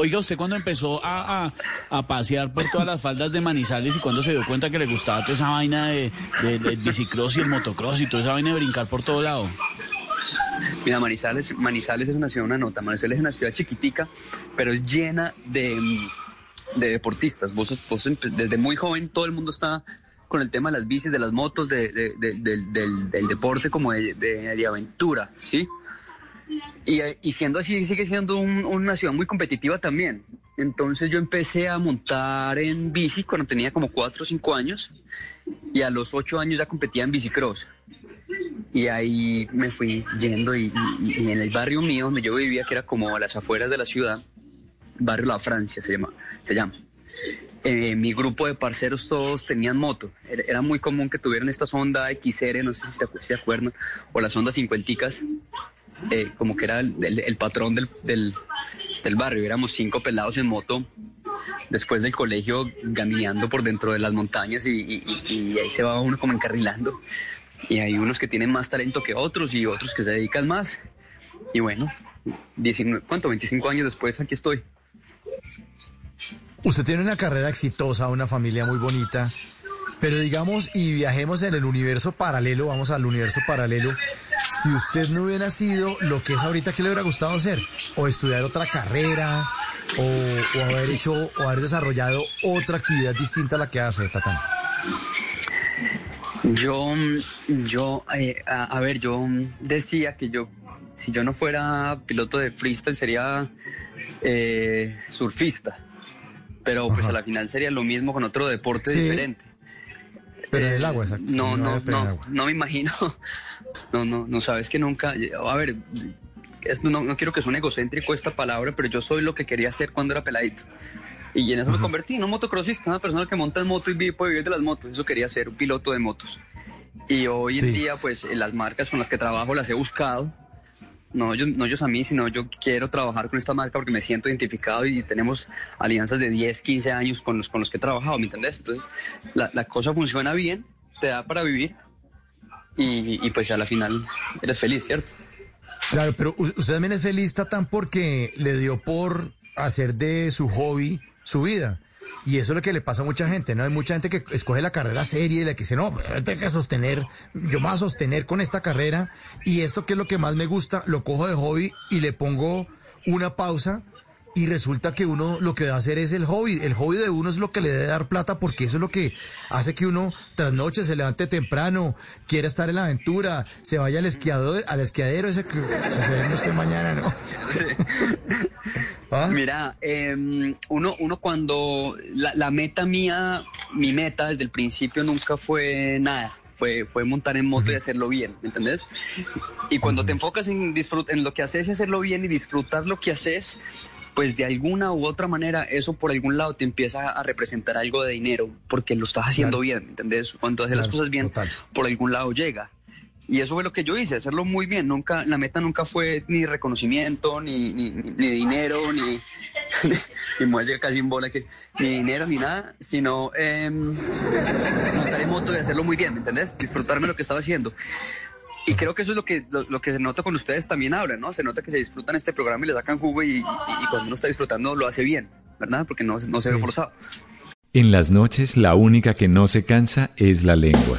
Oiga, ¿usted cuando empezó a, pasear por todas las faldas de Manizales y cuando se dio cuenta que le gustaba toda esa vaina de, del bicicross y el motocross y toda esa vaina de brincar por todo lado? Mira, Manizales, Manizales es una ciudad, una nota. Manizales es una ciudad chiquitica, pero es llena de, deportistas. Vos, desde muy joven todo el mundo está con el tema de las bicis, de las motos, del, deporte como de, aventura, ¿sí? Y, y, siendo así, sigue siendo una ciudad muy competitiva también. Entonces yo empecé a montar en bici cuando tenía como 4 o 5 años y a los 8 años ya competía en bicicross. Y ahí me fui yendo y, en el barrio mío donde yo vivía, que era como a las afueras de la ciudad, barrio La Francia se llama, se llama. Eh, mi grupo de parceros todos tenían moto. Era, muy común que tuvieran esta sonda XR, no sé si se, acuerdan, o la sonda 50 eh, como que era el, patrón del, del, barrio. Éramos cinco pelados en moto después del colegio gaminando por dentro de las montañas y, ahí se va uno como encarrilando. Y hay unos que tienen más talento que otros y otros que se dedican más. Y bueno, 19, ¿cuánto? 25 años después aquí estoy. Usted tiene una carrera exitosa, una familia muy bonita, pero digamos, y viajemos en el universo paralelo, vamos al universo paralelo. Si usted no hubiera sido lo que es ahorita, ¿qué le hubiera gustado hacer? O estudiar otra carrera, o, haber hecho, o haber desarrollado otra actividad distinta a la que hace, Tatán. Yo, yo, eh, a, ver, yo decía que yo, si yo no fuera piloto de freestyle, sería eh, surfista pero pues a la final sería lo mismo con otro deporte diferente. Pero en el agua, exacto. No, no, no, no, me imagino. No, no, no sabes que nunca. A ver, no, no, quiero que suene egocéntrico esta palabra, pero yo soy lo que quería hacer cuando era peladito. Y en eso me convertí en un motocrossista, una persona que monta en moto y vive, puede vivir de las motos. Eso quería ser, un piloto de motos. Y hoy en día, pues las marcas con las que trabajo las he buscado no ellos, no ellos a mí, sino yo quiero trabajar con esta marca porque me siento identificado y tenemos alianzas de 10, 15 años con los, con los que he trabajado, ¿me entendés? Entonces, la, la cosa funciona bien, te da para vivir y, y pues a la final eres feliz, ¿cierto? Claro, pero usted también es feliz, tan porque le dio por hacer de su hobby su vida. Y eso es lo que le pasa a mucha gente, ¿no? Hay mucha gente que escoge la carrera seria y le dice, no, tengo que sostener, yo me voy a sostener con esta carrera y esto que es lo que más me gusta, lo cojo de hobby y le pongo una pausa y resulta que uno lo que debe hacer es el hobby. El hobby de uno es lo que le debe dar plata porque eso es lo que hace que uno tras noche se levante temprano, quiera estar en la aventura, se vaya al esquiador, al esquiadero ese que sucede usted mañana, ¿no? ¿Ah? Mira, em, uno, uno cuando la, meta mía, mi meta desde el principio nunca fue nada. Fue, fue, montar en moto y hacerlo bien, ¿me entendés? Y cuando te enfocas en, en lo que haces y hacerlo bien y disfrutar lo que haces, pues de alguna u otra manera eso por algún lado te empieza a representar algo de dinero porque lo estás haciendo bien, ¿me entendés? Cuando haces las cosas bien, por algún lado llega. Y eso fue lo que yo hice, hacerlo muy bien. Nunca, la meta nunca fue ni reconocimiento, ni, ni, dinero, ni, ni, ni casi en bola, que, ni dinero, ni nada, sino eh, montar en moto y hacerlo muy bien, ¿me entendés? Disfrutarme lo que estaba haciendo. Y creo que eso es lo que, lo, que se nota con ustedes también hablan, ¿no? Se nota que se disfrutan este programa y le sacan jugo y, cuando uno está disfrutando lo hace bien, ¿verdad? Porque no, no se ve forzado. En las noches la única que no se cansa es la lengua.